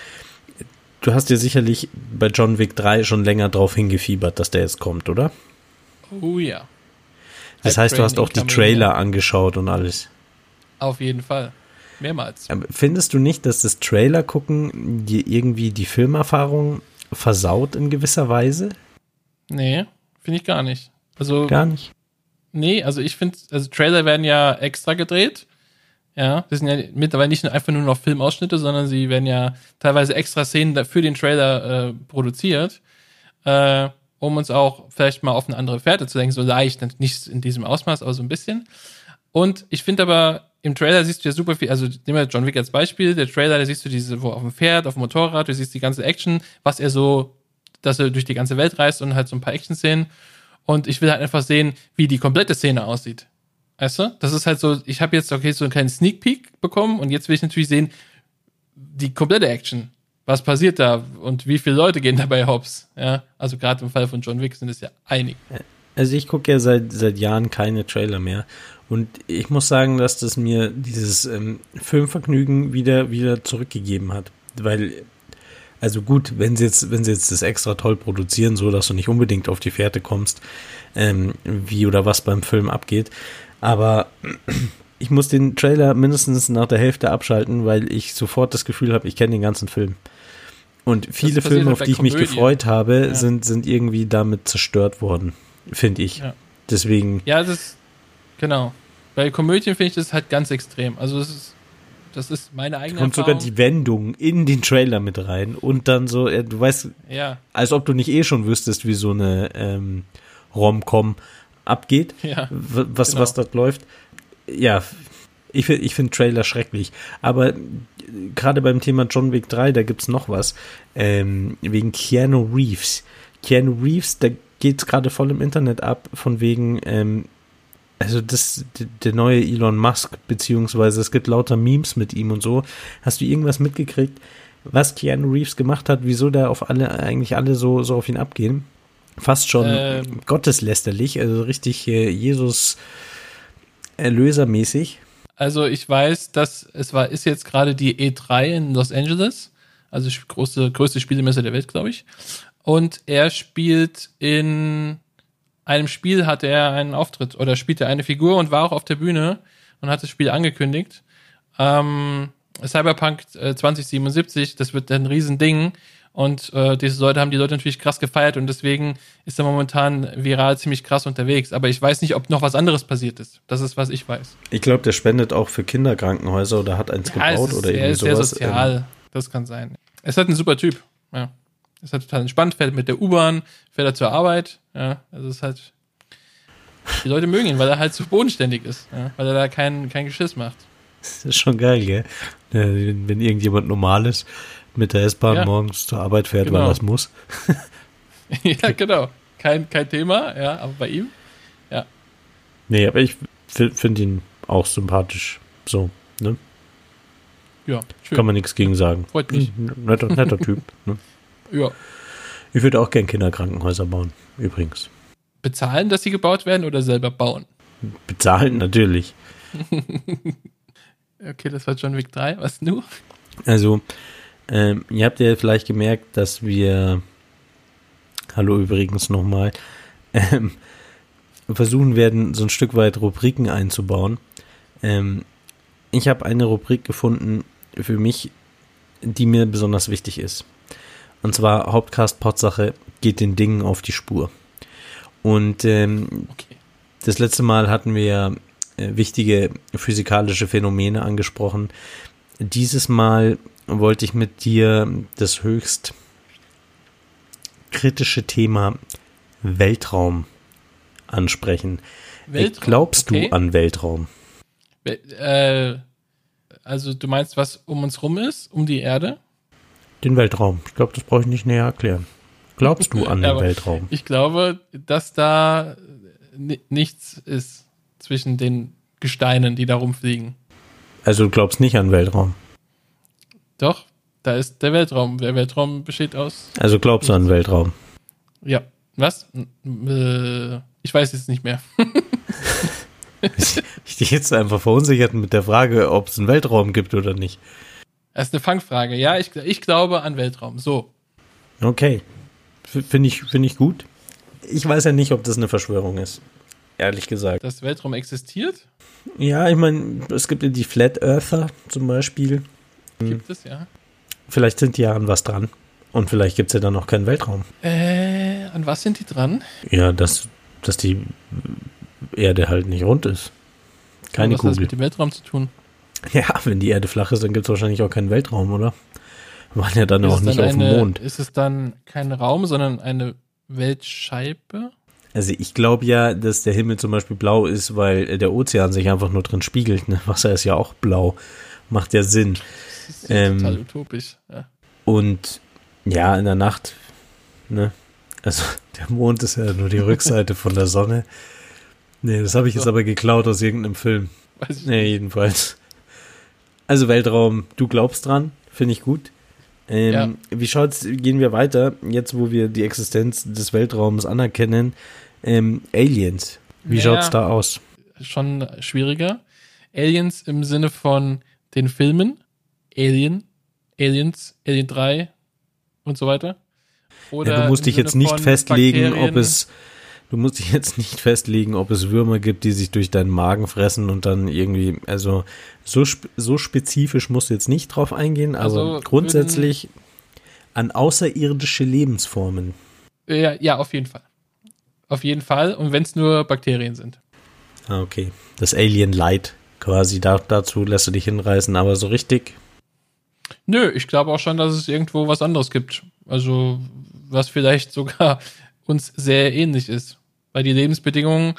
Du hast ja sicherlich bei John Wick 3 schon länger drauf hingefiebert, dass der jetzt kommt, oder? Oh ja. Das heißt, du hast auch die Trailer angeschaut und alles. Auf jeden Fall. Mehrmals. Findest du nicht, dass das Trailer gucken dir irgendwie die Filmerfahrung versaut in gewisser Weise? Nee, finde ich gar nicht. Also gar nicht. Nee, also ich finde, also Trailer werden ja extra gedreht ja, das sind ja mittlerweile nicht einfach nur noch Filmausschnitte, sondern sie werden ja teilweise extra Szenen für den Trailer äh, produziert, äh, um uns auch vielleicht mal auf eine andere Fährte zu lenken, so leicht, nicht in diesem Ausmaß, aber so ein bisschen. Und ich finde aber, im Trailer siehst du ja super viel, also nehmen wir John Wick als Beispiel, der Trailer, da siehst du diese, wo auf dem Pferd, auf dem Motorrad, du siehst die ganze Action, was er so, dass er durch die ganze Welt reist und halt so ein paar Action-Szenen. Und ich will halt einfach sehen, wie die komplette Szene aussieht. Weißt du? Das ist halt so, ich habe jetzt, okay, so einen kleinen Sneak Peek bekommen und jetzt will ich natürlich sehen, die komplette Action. Was passiert da und wie viele Leute gehen dabei hops? Ja, also gerade im Fall von John Wick sind es ja einige. Also ich gucke ja seit, seit Jahren keine Trailer mehr und ich muss sagen, dass das mir dieses ähm, Filmvergnügen wieder, wieder zurückgegeben hat, weil Also gut, wenn sie jetzt, wenn sie jetzt das extra toll produzieren, so dass du nicht unbedingt auf die Fährte kommst, ähm, wie oder was beim Film abgeht. Aber ich muss den Trailer mindestens nach der Hälfte abschalten, weil ich sofort das Gefühl habe, ich kenne den ganzen Film. Und viele Filme, auf die ich mich gefreut habe, ja. sind, sind irgendwie damit zerstört worden, finde ich. Ja. Deswegen. Ja, das ist, genau. Bei Komödien finde ich das halt ganz extrem. Also, das ist, das ist meine eigene Kommt Erfahrung. sogar die Wendung in den Trailer mit rein und dann so, du weißt, ja. als ob du nicht eh schon wüsstest, wie so eine ähm, Rom-Com abgeht, ja, was, genau. was dort läuft ja, ich, ich finde Trailer schrecklich. Aber gerade beim Thema John Wick 3, da gibt es noch was. Ähm, wegen Keanu Reeves. Keanu Reeves, da geht es gerade voll im Internet ab, von wegen, ähm, also das, der neue Elon Musk, beziehungsweise es gibt lauter Memes mit ihm und so. Hast du irgendwas mitgekriegt, was Keanu Reeves gemacht hat, wieso da auf alle, eigentlich alle so, so auf ihn abgehen? Fast schon ähm, gotteslästerlich, also richtig äh, Jesus erlösermäßig? Also ich weiß, dass es war, ist jetzt gerade die E3 in Los Angeles, also große, größte Spielemesse der Welt, glaube ich. Und er spielt in einem Spiel hat er einen Auftritt oder spielte eine Figur und war auch auf der Bühne und hat das Spiel angekündigt. Ähm, Cyberpunk 2077, äh, das wird ein Riesending. Und äh, diese Leute haben die Leute natürlich krass gefeiert und deswegen ist er momentan viral ziemlich krass unterwegs. Aber ich weiß nicht, ob noch was anderes passiert ist. Das ist, was ich weiß. Ich glaube, der spendet auch für Kinderkrankenhäuser oder hat eins ja, gebaut ist, oder irgendwie sowas. Er ist sehr sozial. Ähm. Das kann sein. Er ist halt ein super Typ. Ja. Er ist halt total entspannt, fährt mit der U-Bahn, fährt er zur Arbeit. Ja, also ist halt. Die Leute mögen ihn, weil er halt zu bodenständig ist. Ja, weil er da kein, kein Geschiss macht. Das ist schon geil, gell? Wenn irgendjemand normal ist, mit der S-Bahn ja. morgens zur Arbeit fährt, genau. weil das muss. ja, genau. Kein, kein Thema, ja, aber bei ihm, ja. Nee, aber ich finde ihn auch sympathisch. So, ne? Ja, schön. Kann man nichts gegen sagen. Freut mich. Netter, netter Typ, ne? Ja. Ich würde auch gern Kinderkrankenhäuser bauen, übrigens. Bezahlen, dass sie gebaut werden oder selber bauen? Bezahlen, natürlich. okay, das war John Wick 3. Was nu? Also, ähm, ihr habt ja vielleicht gemerkt, dass wir, hallo übrigens nochmal, ähm, versuchen werden, so ein Stück weit Rubriken einzubauen. Ähm, ich habe eine Rubrik gefunden für mich, die mir besonders wichtig ist. Und zwar Hauptcast Potsache geht den Dingen auf die Spur. Und ähm, okay. das letzte Mal hatten wir äh, wichtige physikalische Phänomene angesprochen. Dieses Mal wollte ich mit dir das höchst kritische Thema Weltraum ansprechen. Weltraum, Glaubst okay. du an Weltraum? Äh, also du meinst, was um uns rum ist, um die Erde? Den Weltraum. Ich glaube, das brauche ich nicht näher erklären. Glaubst du an den Weltraum? Ich glaube, dass da nichts ist zwischen den Gesteinen, die da rumfliegen. Also du glaubst nicht an Weltraum? Doch, da ist der Weltraum. Der Weltraum besteht aus. Also glaubst du an Weltraum? Ja. Was? Äh, ich weiß jetzt nicht mehr. ich dich jetzt einfach verunsichert mit der Frage, ob es einen Weltraum gibt oder nicht. Das ist eine Fangfrage. Ja, ich, ich glaube an Weltraum. So. Okay. Finde ich, find ich gut. Ich weiß ja nicht, ob das eine Verschwörung ist. Ehrlich gesagt. Dass Weltraum existiert? Ja, ich meine, es gibt ja die Flat Earther zum Beispiel. Gibt es, ja. Vielleicht sind die ja an was dran. Und vielleicht gibt es ja dann noch keinen Weltraum. Äh, an was sind die dran? Ja, dass, dass die Erde halt nicht rund ist. Keine was Kugel. Was hat mit dem Weltraum zu tun? Ja, wenn die Erde flach ist, dann gibt es wahrscheinlich auch keinen Weltraum, oder? Wir waren ja dann ist auch nicht dann auf dem Mond. Ist es dann kein Raum, sondern eine Weltscheibe? Also ich glaube ja, dass der Himmel zum Beispiel blau ist, weil der Ozean sich einfach nur drin spiegelt. Ne? Wasser ist ja auch blau. Macht ja Sinn. Das ist ähm, total utopisch. Ja. Und ja, in der Nacht, ne? Also der Mond ist ja nur die Rückseite von der Sonne. Nee, das habe ich jetzt aber geklaut aus irgendeinem Film. Weiß ich nee, jedenfalls. Also Weltraum, du glaubst dran, finde ich gut. Ähm, ja. Wie schaut's, gehen wir weiter, jetzt wo wir die Existenz des Weltraums anerkennen. Ähm, Aliens, wie naja, schaut's da aus? Schon schwieriger. Aliens im Sinne von den Filmen, Alien, Aliens, Alien 3, und so weiter. Oder ja, du musst dich jetzt nicht festlegen, Bakterien. ob es du musst dich jetzt nicht festlegen, ob es Würmer gibt, die sich durch deinen Magen fressen und dann irgendwie, also so, so spezifisch musst du jetzt nicht drauf eingehen, aber also grundsätzlich an außerirdische Lebensformen. Ja, ja, auf jeden Fall. Auf jeden Fall. Und wenn es nur Bakterien sind. Ah, okay. Das Alien Light quasi, da, dazu lässt du dich hinreißen, aber so richtig. Nö, ich glaube auch schon, dass es irgendwo was anderes gibt. Also, was vielleicht sogar uns sehr ähnlich ist. Weil die Lebensbedingungen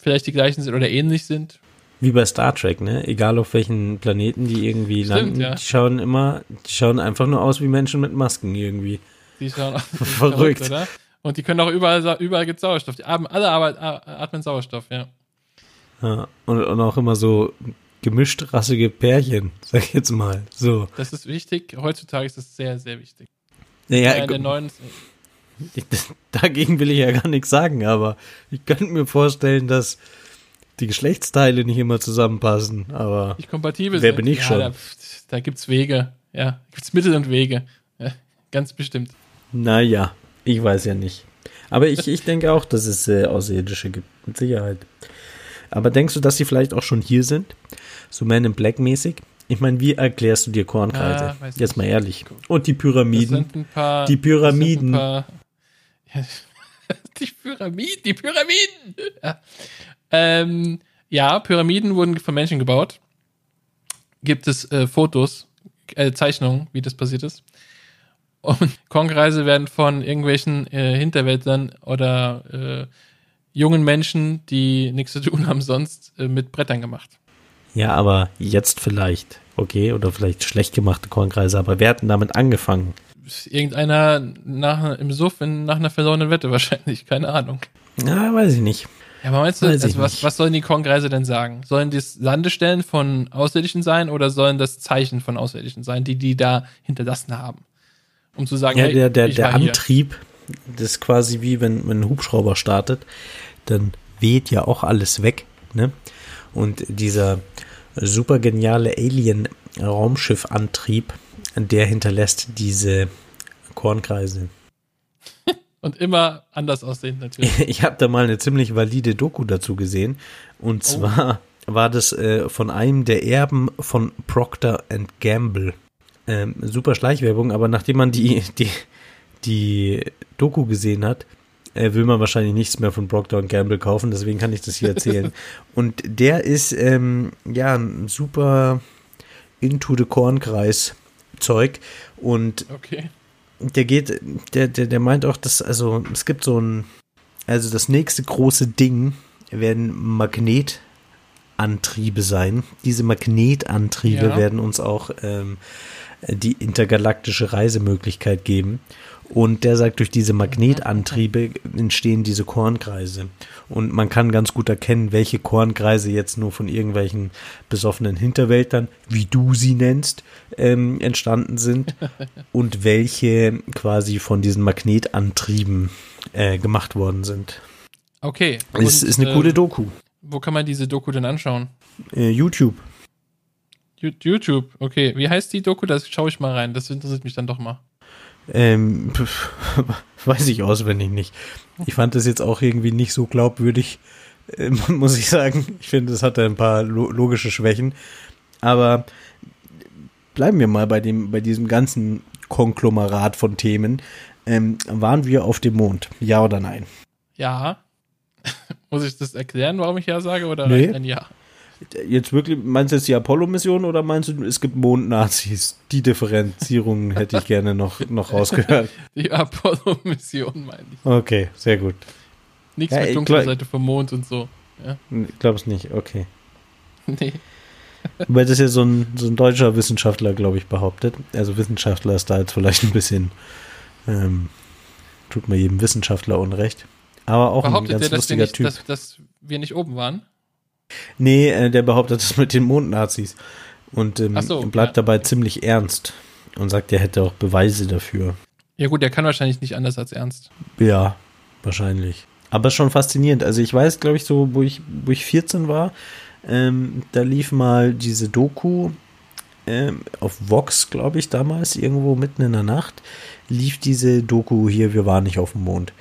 vielleicht die gleichen sind oder ähnlich sind. Wie bei Star Trek, ne? Egal auf welchen Planeten die irgendwie Stimmt, landen, ja. die schauen immer, die schauen einfach nur aus wie Menschen mit Masken irgendwie. Die schauen aus verrückt, verrückt oder? Und die können auch überall, überall gibt Sauerstoff. Die atmen, alle atmen Sauerstoff, ja. ja und, und auch immer so gemischt rassige Pärchen, sag ich jetzt mal. So. Das ist wichtig. Heutzutage ist das sehr, sehr wichtig. Ja, ja, in der neuen, ich, dagegen will ich ja gar nichts sagen, aber ich könnte mir vorstellen, dass die Geschlechtsteile nicht immer zusammenpassen, aber nicht kompatibel wer sind. bin ich ja, schon? Da, da gibt's Wege, ja, gibt's Mittel und Wege, ja, ganz bestimmt. Naja, ich weiß ja nicht. Aber ich, ich denke auch, dass es äh, Außerirdische gibt, mit Sicherheit. Aber denkst du, dass sie vielleicht auch schon hier sind? So Man in Black mäßig? Ich meine, wie erklärst du dir Kornkreise? Ah, Jetzt mal ehrlich. Und die Pyramiden. Die Pyramiden. Die Pyramiden, die Pyramiden. Ja. Ähm, ja, Pyramiden wurden von Menschen gebaut. Gibt es äh, Fotos, äh, Zeichnungen, wie das passiert ist. Und Kornkreise werden von irgendwelchen äh, Hinterwäldlern oder äh, jungen Menschen, die nichts zu tun haben sonst, äh, mit Brettern gemacht. Ja, aber jetzt vielleicht, okay, oder vielleicht schlecht gemachte Kornkreise, aber wer hat denn damit angefangen? Irgendeiner nach, im Suff in, nach einer verlorenen Wette wahrscheinlich, keine Ahnung. Ja, weiß ich nicht. Ja, aber meinst du, also was, was sollen die Kornkreise denn sagen? Sollen das Landestellen von Außerirdischen sein oder sollen das Zeichen von Außerirdischen sein, die die da hinterlassen haben? Um zu sagen, ja, der, der, der Antrieb, das ist quasi wie wenn, wenn ein Hubschrauber startet, dann weht ja auch alles weg, ne? Und dieser super geniale Alien-Raumschiffantrieb, der hinterlässt diese Kornkreise. Und immer anders aussehen natürlich. Ich habe da mal eine ziemlich valide Doku dazu gesehen. Und oh. zwar war das äh, von einem der Erben von Procter Gamble. Ähm, super Schleichwerbung, aber nachdem man die, die, die Doku gesehen hat, äh, will man wahrscheinlich nichts mehr von Procter Gamble kaufen, deswegen kann ich das hier erzählen. Und der ist ähm, ja ein super into the Kornkreis Zeug und okay. der geht, der, der, der meint auch, dass, also es gibt so ein, also das nächste große Ding werden Magnetantriebe sein. Diese Magnetantriebe ja. werden uns auch ähm, die intergalaktische Reisemöglichkeit geben. Und der sagt, durch diese Magnetantriebe entstehen diese Kornkreise. Und man kann ganz gut erkennen, welche Kornkreise jetzt nur von irgendwelchen besoffenen Hinterwäldlern, wie du sie nennst, ähm, entstanden sind und welche quasi von diesen Magnetantrieben äh, gemacht worden sind. Okay. Es ist eine äh, coole Doku. Wo kann man diese Doku denn anschauen? Äh, YouTube. YouTube, okay. Wie heißt die Doku? Das schaue ich mal rein. Das interessiert mich dann doch mal. Ähm, weiß ich auswendig nicht. Ich fand das jetzt auch irgendwie nicht so glaubwürdig, äh, muss ich sagen. Ich finde, es hatte ein paar lo logische Schwächen. Aber bleiben wir mal bei dem, bei diesem ganzen Konglomerat von Themen. Ähm, waren wir auf dem Mond? Ja oder nein? Ja. muss ich das erklären, warum ich ja sage, oder nee. ein Ja? Jetzt wirklich, meinst du jetzt die Apollo-Mission oder meinst du, es gibt Mond-Nazis? Die Differenzierung hätte ich gerne noch, noch rausgehört. Die Apollo-Mission meine ich. Okay, sehr gut. Nichts ja, mit dunkler Seite vom Mond und so. Ja? Es nicht, okay. Nee. Weil das ja so ein, so ein deutscher Wissenschaftler, glaube ich, behauptet. Also Wissenschaftler ist da jetzt vielleicht ein bisschen, ähm, tut mir jedem Wissenschaftler Unrecht. Aber auch Behauptet ein ganz der, lustiger nicht, Typ. Dass, dass wir nicht oben waren? Nee, äh, der behauptet das mit den Mondnazis. Und ähm, so, bleibt ja. dabei ziemlich ernst. Und sagt, er hätte auch Beweise dafür. Ja gut, der kann wahrscheinlich nicht anders als ernst. Ja, wahrscheinlich. Aber schon faszinierend. Also ich weiß, glaube ich, so, wo ich, wo ich 14 war, ähm, da lief mal diese Doku ähm, auf Vox, glaube ich, damals, irgendwo mitten in der Nacht, lief diese Doku hier, wir waren nicht auf dem Mond.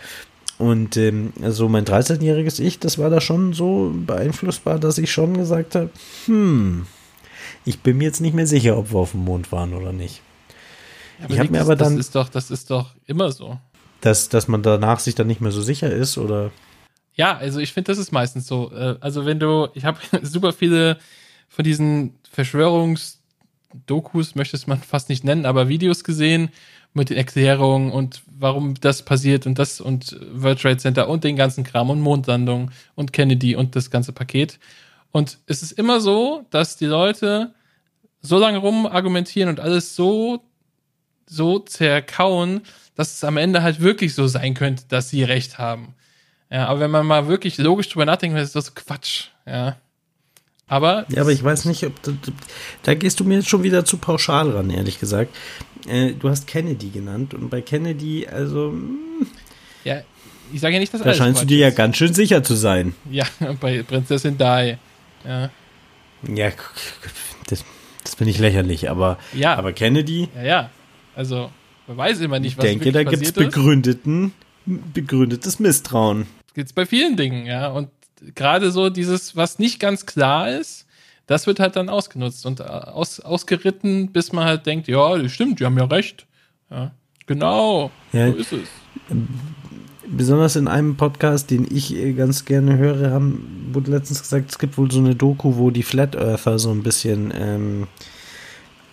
Und ähm, also mein 13-jähriges Ich, das war da schon so beeinflussbar, dass ich schon gesagt habe, hm, ich bin mir jetzt nicht mehr sicher, ob wir auf dem Mond waren oder nicht. Ja, ich habe mir aber dann. Das ist doch, das ist doch immer so. Dass, dass man danach sich dann nicht mehr so sicher ist, oder? Ja, also ich finde, das ist meistens so. Äh, also wenn du, ich habe super viele von diesen Verschwörungsdokus, möchtest man fast nicht nennen, aber Videos gesehen mit den Erklärungen und warum das passiert und das und World Trade Center und den ganzen Kram und Mondlandung und Kennedy und das ganze Paket. Und es ist immer so, dass die Leute so lange rum argumentieren und alles so, so zerkauen, dass es am Ende halt wirklich so sein könnte, dass sie recht haben. Ja, aber wenn man mal wirklich logisch drüber nachdenkt, ist das Quatsch. Ja. Aber. Ja, aber ich weiß nicht, ob. Da, da gehst du mir jetzt schon wieder zu pauschal ran, ehrlich gesagt. Äh, du hast Kennedy genannt und bei Kennedy, also. Hm, ja, ich sage ja nicht, dass Da scheinst du dir ja ganz schön sicher zu sein. Ja, bei Prinzessin Di. Ja. Ja, das, das finde ich lächerlich, aber, ja. aber Kennedy. Ja, ja. Also, man weiß immer nicht, was Ich denke, da gibt es begründeten, begründetes Misstrauen. Gibt es bei vielen Dingen, ja. Und gerade so dieses, was nicht ganz klar ist, das wird halt dann ausgenutzt und äh, aus, ausgeritten, bis man halt denkt, ja, das stimmt, die haben ja recht. Ja, genau, ja, so ist es besonders in einem Podcast, den ich äh, ganz gerne höre, haben, wurde letztens gesagt, es gibt wohl so eine Doku, wo die Flat Earther so ein bisschen ähm,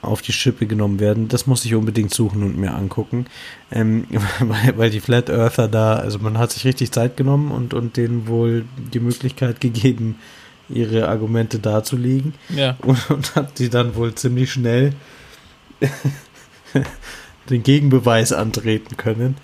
auf die Schippe genommen werden. Das muss ich unbedingt suchen und mir angucken. Ähm, weil, weil die Flat Earther da, also man hat sich richtig Zeit genommen und, und denen wohl die Möglichkeit gegeben, ihre Argumente darzulegen. Ja. Und, und hat die dann wohl ziemlich schnell den Gegenbeweis antreten können.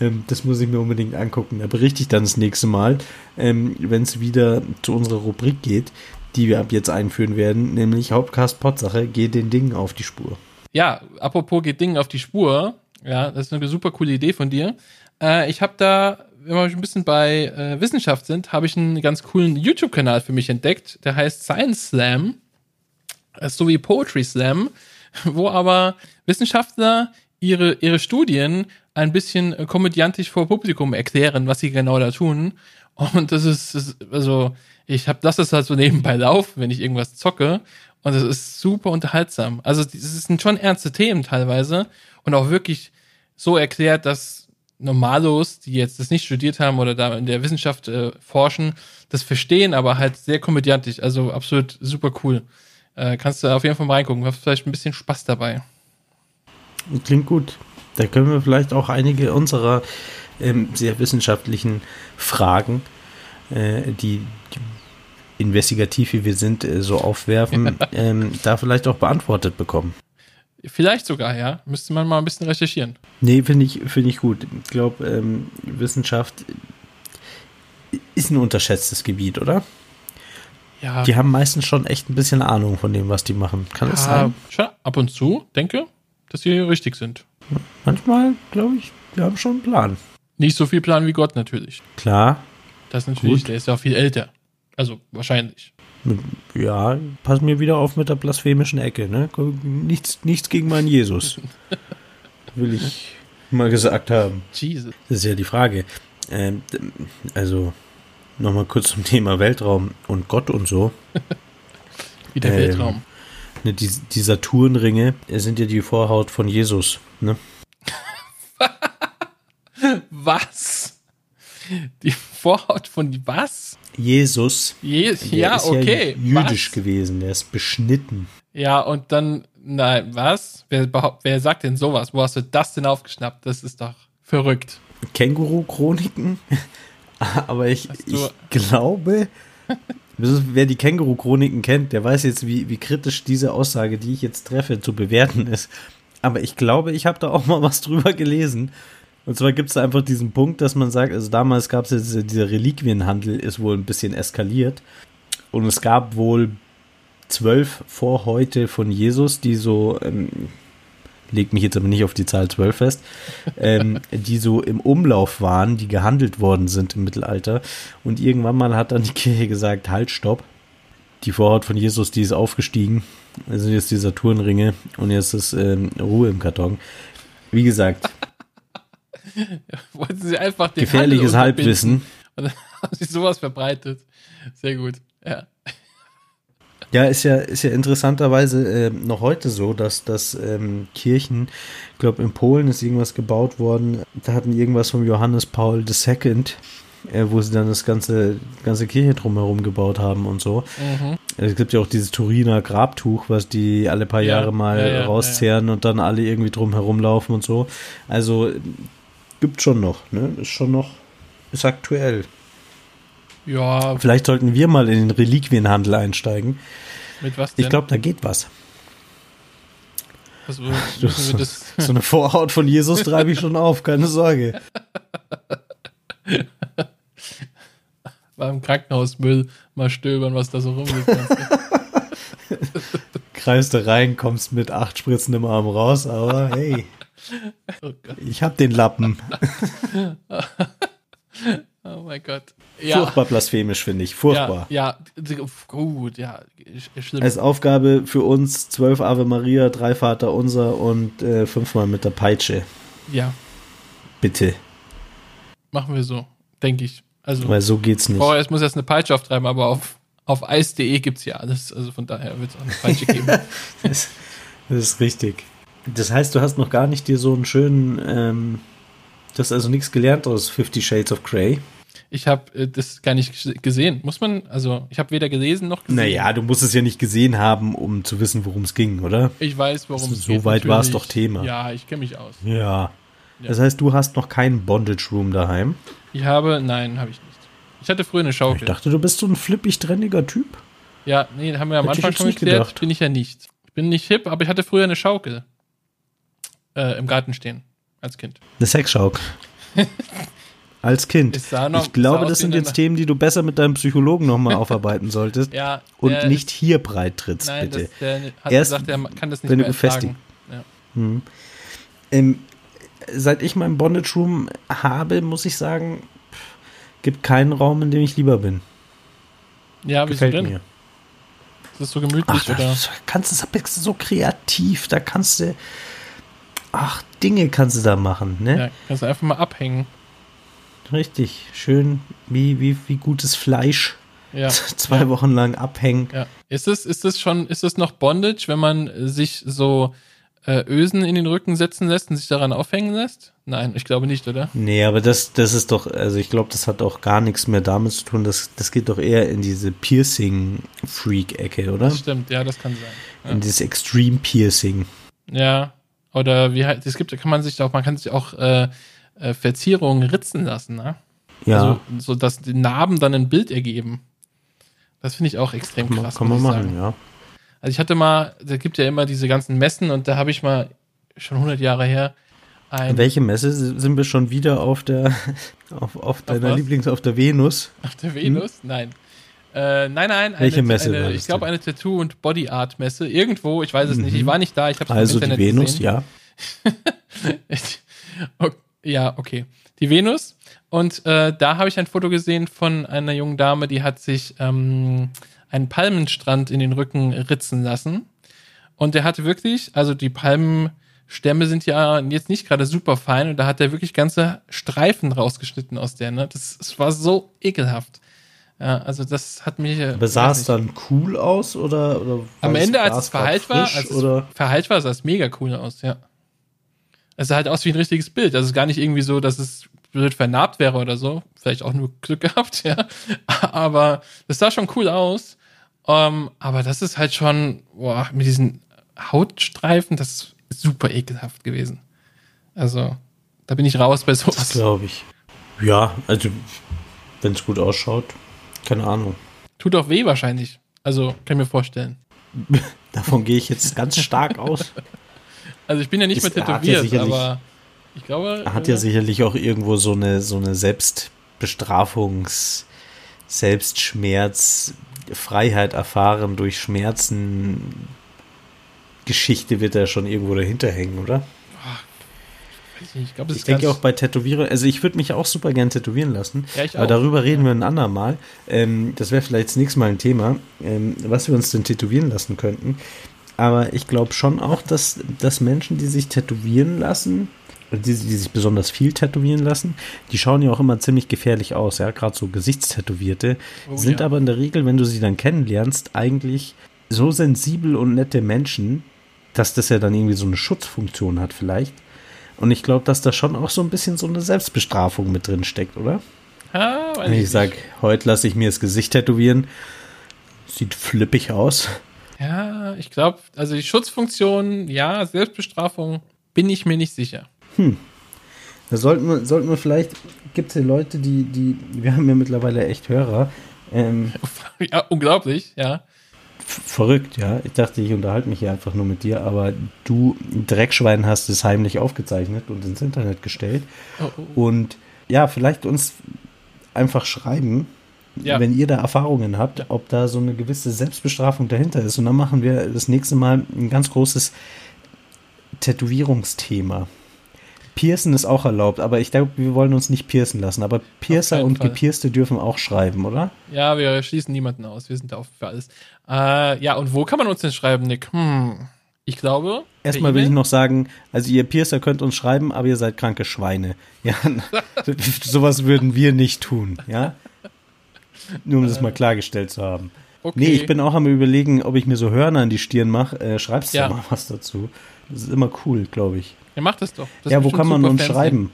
Ähm, das muss ich mir unbedingt angucken. Da berichte ich dann das nächste Mal, ähm, wenn es wieder zu unserer Rubrik geht, die wir ab jetzt einführen werden, nämlich Hauptcast Potsache, geht den Dingen auf die Spur. Ja, apropos geht Dingen auf die Spur. Ja, das ist eine super coole Idee von dir. Äh, ich habe da, wenn wir ein bisschen bei äh, Wissenschaft sind, habe ich einen ganz coolen YouTube-Kanal für mich entdeckt. Der heißt Science Slam, äh, so wie Poetry Slam, wo aber Wissenschaftler ihre, ihre Studien ein bisschen äh, komödiantisch vor Publikum erklären, was sie genau da tun. Und das ist, das, also, ich habe das ist halt so nebenbei laufen, wenn ich irgendwas zocke. Und das ist super unterhaltsam. Also, es sind schon ernste Themen teilweise und auch wirklich so erklärt, dass Normalos, die jetzt das nicht studiert haben oder da in der Wissenschaft äh, forschen, das verstehen, aber halt sehr komödiantisch. Also absolut super cool. Äh, kannst du auf jeden Fall mal reingucken. Hast vielleicht ein bisschen Spaß dabei. Klingt gut. Da können wir vielleicht auch einige unserer ähm, sehr wissenschaftlichen Fragen, äh, die, investigativ wie wir sind, äh, so aufwerfen, ähm, da vielleicht auch beantwortet bekommen. Vielleicht sogar, ja. Müsste man mal ein bisschen recherchieren. Nee, finde ich, find ich gut. Ich glaube, ähm, Wissenschaft ist ein unterschätztes Gebiet, oder? Ja. Die haben meistens schon echt ein bisschen Ahnung von dem, was die machen. Kann ja, das sein? Schon ab und zu, denke, dass sie richtig sind. Manchmal, glaube ich, wir haben schon einen Plan. Nicht so viel Plan wie Gott natürlich. Klar. Das natürlich, Gut. der ist ja auch viel älter. Also wahrscheinlich. Ja, pass mir wieder auf mit der blasphemischen Ecke, ne? Nichts, nichts gegen meinen Jesus. Will ich mal gesagt haben. Jesus. Das ist ja die Frage. Ähm, also, nochmal kurz zum Thema Weltraum und Gott und so. Wie der ähm, Weltraum. Ne, die, die Saturnringe sind ja die Vorhaut von Jesus, ne? was? Die Vorhaut von was? Jesus. Je ja, ist okay. Ja jüdisch was? gewesen, der ist beschnitten. Ja, und dann, nein, was? Wer, wer sagt denn sowas? Wo hast du das denn aufgeschnappt? Das ist doch verrückt. Känguru-Chroniken? Aber ich, ich glaube, Wer die Känguru-Chroniken kennt, der weiß jetzt, wie, wie kritisch diese Aussage, die ich jetzt treffe, zu bewerten ist. Aber ich glaube, ich habe da auch mal was drüber gelesen. Und zwar gibt es da einfach diesen Punkt, dass man sagt, also damals gab es jetzt, dieser Reliquienhandel ist wohl ein bisschen eskaliert. Und es gab wohl zwölf Vorhäute von Jesus, die so ähm, leg mich jetzt aber nicht auf die Zahl 12 fest, ähm, die so im Umlauf waren, die gehandelt worden sind im Mittelalter. Und irgendwann mal hat dann die Kirche gesagt, halt, stopp. die Vorhaut von Jesus, die ist aufgestiegen. Das sind jetzt die Saturnringe und jetzt ist ähm, Ruhe im Karton. Wie gesagt. Wollten sie einfach den Gefährliches Halbwissen. Und dann haben sie sowas verbreitet. Sehr gut. Ja. Ja, ist ja, ist ja interessanterweise äh, noch heute so, dass, dass ähm, Kirchen, ich glaube in Polen ist irgendwas gebaut worden, da hatten irgendwas vom Johannes Paul II, äh, wo sie dann das ganze, ganze Kirche drumherum gebaut haben und so. Mhm. Es gibt ja auch dieses Turiner Grabtuch, was die alle paar ja, Jahre mal ja, ja, rauszehren und dann alle irgendwie drumherum laufen und so. Also gibt schon noch, ne? Ist schon noch, ist aktuell. Ja. Vielleicht sollten wir mal in den Reliquienhandel einsteigen. Mit was denn? Ich glaube, da geht was. Also, so, so eine Vorhaut von Jesus treibe ich schon auf, keine Sorge. Beim Krankenhausmüll mal stöbern, was da so rumliegt. Kreist du rein, kommst mit acht Spritzen im Arm raus, aber hey. Oh ich hab den Lappen. Oh mein Gott. Ja. Furchtbar blasphemisch, finde ich. Furchtbar. Ja, ja, gut, ja. Schlimm. Als Aufgabe für uns zwölf Ave Maria, drei Vater Unser und äh, fünfmal mit der Peitsche. Ja. Bitte. Machen wir so, denke ich. Also, Weil so geht's nicht. Boah, es muss jetzt eine Peitsche auftreiben, aber auf, auf eis.de gibt's ja alles. Also von daher wird es auch eine Peitsche geben. das, das, ist richtig. Das heißt, du hast noch gar nicht dir so einen schönen ähm, Du hast also nichts gelernt aus Fifty Shades of Grey. Ich habe äh, das gar nicht gesehen. Muss man, also ich habe weder gelesen noch gesehen. Naja, du musst es ja nicht gesehen haben, um zu wissen, worum es ging, oder? Ich weiß, worum es geht. So weit war es doch Thema. Ja, ich kenne mich aus. Ja. ja. Das heißt, du hast noch keinen Bondage Room daheim? Ich habe, nein, habe ich nicht. Ich hatte früher eine Schaukel. Ich dachte, du bist so ein flippig trendiger Typ. Ja, nee, haben wir am Hätte Anfang schon geklärt. Gedacht. Bin ich ja nicht. Ich bin nicht hip, aber ich hatte früher eine Schaukel äh, im Garten stehen als Kind. Eine Sexschaukel. Als Kind. Noch, ich glaube, das sind jetzt Themen, die du besser mit deinem Psychologen nochmal aufarbeiten solltest. ja, und nicht hier breit trittst, nein, bitte. Das, der hat Erst, gesagt, er kann das nicht wenn du befestigt. Ja. Hm. Ähm, seit ich meinen Bondage Room habe, muss ich sagen, gibt keinen Raum, in dem ich lieber bin. Ja, Gefällt denn? mir. Das ist so gemütlich, Ach, oder? Da kannst du so kreativ, da kannst du ach, Dinge kannst du da machen, ne? Ja, kannst du einfach mal abhängen. Richtig, schön wie, wie, wie gutes Fleisch. Ja. Zwei ja. Wochen lang abhängen. Ja. Ist es, ist es schon, ist es noch Bondage, wenn man sich so äh, Ösen in den Rücken setzen lässt und sich daran aufhängen lässt? Nein, ich glaube nicht, oder? Nee, aber das, das ist doch, also ich glaube, das hat auch gar nichts mehr damit zu tun. Das, das geht doch eher in diese Piercing-Freak-Ecke, oder? Das stimmt, ja, das kann sein. Ja. In dieses Extreme-Piercing. Ja, oder wie es gibt, kann man sich auch, man kann sich auch äh, äh, Verzierungen ritzen lassen, ne? Ja. Also, so dass die Narben dann ein Bild ergeben. Das finde ich auch extrem kann krass. Kann man machen, sagen. ja. Also ich hatte mal, da gibt ja immer diese ganzen Messen und da habe ich mal schon 100 Jahre her ein Welche Messe sind wir schon wieder auf der auf, auf deiner Lieblings auf der Venus? Auf der Venus? Hm? Nein. Äh, nein, nein. Welche eine, Messe? Eine, ich glaube, eine Tattoo- und Body Art Messe. Irgendwo, ich weiß es mhm. nicht. Ich war nicht da. Ich habe Also die Venus, gesehen. ja. okay, ja, okay. Die Venus. Und äh, da habe ich ein Foto gesehen von einer jungen Dame, die hat sich ähm, einen Palmenstrand in den Rücken ritzen lassen. Und der hatte wirklich, also die Palmenstämme sind ja jetzt nicht gerade super fein und da hat er wirklich ganze Streifen rausgeschnitten aus der. Ne? Das, das war so ekelhaft. Ja, also das hat mich. Aber sah es dann cool aus oder? oder Am Ende, als es verheilt war, als oder? es verheilt war, sah es mega cool aus, ja. Es sah halt aus wie ein richtiges Bild. Also gar nicht irgendwie so, dass es blöd vernarbt wäre oder so. Vielleicht auch nur Glück gehabt, ja. Aber das sah schon cool aus. Um, ähm, aber das ist halt schon, boah, mit diesen Hautstreifen, das ist super ekelhaft gewesen. Also, da bin ich raus bei sowas. Das glaube ich. Ja, also, wenn es gut ausschaut, keine Ahnung. Tut auch weh wahrscheinlich. Also, kann ich mir vorstellen. Davon gehe ich jetzt ganz stark aus. Also, ich bin ja nicht mehr tätowiert, ja aber ich glaube. Er hat ja äh, sicherlich auch irgendwo so eine, so eine Selbstbestrafungs-, Selbstschmerz, Freiheit erfahren durch Schmerzen. Geschichte wird er schon irgendwo dahinter hängen, oder? Ich, glaub, ich denke auch bei Tätowieren, also ich würde mich auch super gern tätowieren lassen, ja, aber darüber reden wir ein andermal. Ähm, das wäre vielleicht das nächste Mal ein Thema, ähm, was wir uns denn tätowieren lassen könnten. Aber ich glaube schon auch, dass, dass Menschen, die sich tätowieren lassen, die, die sich besonders viel tätowieren lassen, die schauen ja auch immer ziemlich gefährlich aus, ja, gerade so Gesichtstätowierte, oh, sind ja. aber in der Regel, wenn du sie dann kennenlernst, eigentlich so sensibel und nette Menschen, dass das ja dann irgendwie so eine Schutzfunktion hat vielleicht. Und ich glaube, dass da schon auch so ein bisschen so eine Selbstbestrafung mit drin steckt, oder? Ja, Wenn ich, ich sage, heute lasse ich mir das Gesicht tätowieren, sieht flippig aus. Ja, ich glaube, also die Schutzfunktion, ja, Selbstbestrafung, bin ich mir nicht sicher. Hm. Da sollten wir, sollten wir vielleicht, gibt es ja Leute, die, die, wir haben ja mittlerweile echt Hörer. Ähm, ja, unglaublich, ja. Verrückt, ja. Ich dachte, ich unterhalte mich hier einfach nur mit dir, aber du, Dreckschwein, hast es heimlich aufgezeichnet und ins Internet gestellt. Oh, oh. Und ja, vielleicht uns einfach schreiben, ja. wenn ihr da Erfahrungen habt, ob da so eine gewisse Selbstbestrafung dahinter ist. Und dann machen wir das nächste Mal ein ganz großes Tätowierungsthema. Piercen ist auch erlaubt, aber ich glaube, wir wollen uns nicht piercen lassen. Aber Piercer und Fall. Gepierste dürfen auch schreiben, oder? Ja, wir schließen niemanden aus. Wir sind da offen für alles. Äh, ja, und wo kann man uns denn schreiben, Nick? Hm. Ich glaube. Erstmal will ich noch sagen, also ihr Piercer könnt uns schreiben, aber ihr seid kranke Schweine. Ja, sowas würden wir nicht tun, ja? Nur um das mal klargestellt zu haben. Okay. Nee, ich bin auch am überlegen, ob ich mir so Hörner in die Stirn mache. Äh, schreibst du ja. mal was dazu. Das ist immer cool, glaube ich. Ja, macht das doch. Das ja, wo kann man uns schreiben?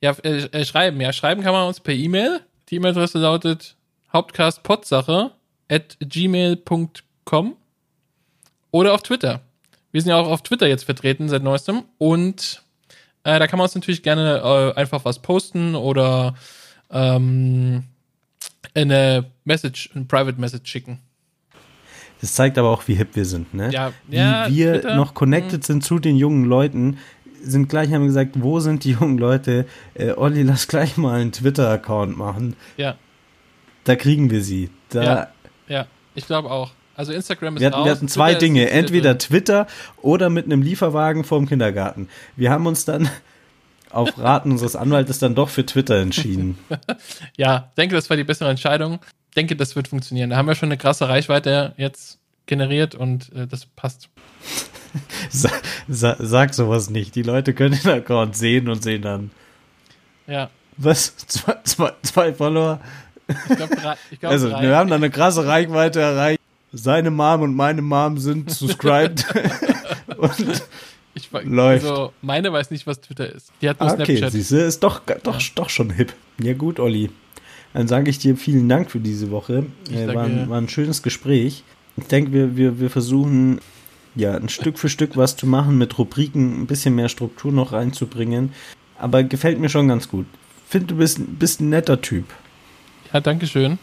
Ja, äh, äh, schreiben. Ja, schreiben kann man uns per E-Mail. Die E-Mail-Adresse lautet hauptcastpotsache at gmail.com oder auf Twitter. Wir sind ja auch auf Twitter jetzt vertreten seit neuestem und äh, da kann man uns natürlich gerne äh, einfach was posten oder ähm, eine Message, ein Private Message schicken. Das zeigt aber auch, wie hip wir sind, ne? Ja, wie ja, wir Twitter, noch connected mh. sind zu den jungen Leuten. Sind gleich, haben gesagt, wo sind die jungen Leute? Äh, Olli, lass gleich mal einen Twitter-Account machen. Ja. Da kriegen wir sie. Da, ja, ja, ich glaube auch. Also Instagram ist wir hatten. Wir hatten zwei Twitter Dinge, entweder Twitter oder mit einem Lieferwagen vorm Kindergarten. Wir haben uns dann auf Raten unseres Anwaltes dann doch für Twitter entschieden. ja, denke, das war die bessere Entscheidung denke, das wird funktionieren. Da haben wir schon eine krasse Reichweite jetzt generiert und äh, das passt. Sag, sag sowas nicht. Die Leute können den Account sehen und sehen dann. Ja. Was? Zwei, zwei, zwei Follower? Ich glaub, also, drei. wir haben da eine krasse Reichweite erreicht. Seine Mom und meine Mom sind subscribed. und ich, läuft. Also, meine weiß nicht, was Twitter ist. Die hat nur ah, okay, Snapchat. Siehste, ist doch, doch, ja. doch schon hip. Ja, gut, Olli. Dann sage ich dir vielen Dank für diese Woche. Äh, war, ein, war, ein, schönes Gespräch. Ich denke, wir, wir, wir versuchen ja ein Stück für Stück was zu machen, mit Rubriken ein bisschen mehr Struktur noch reinzubringen. Aber gefällt mir schon ganz gut. Finde, du bist, bist ein netter Typ. Ja, danke schön.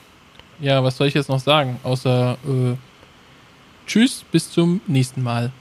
Ja, was soll ich jetzt noch sagen? Außer äh, Tschüss, bis zum nächsten Mal.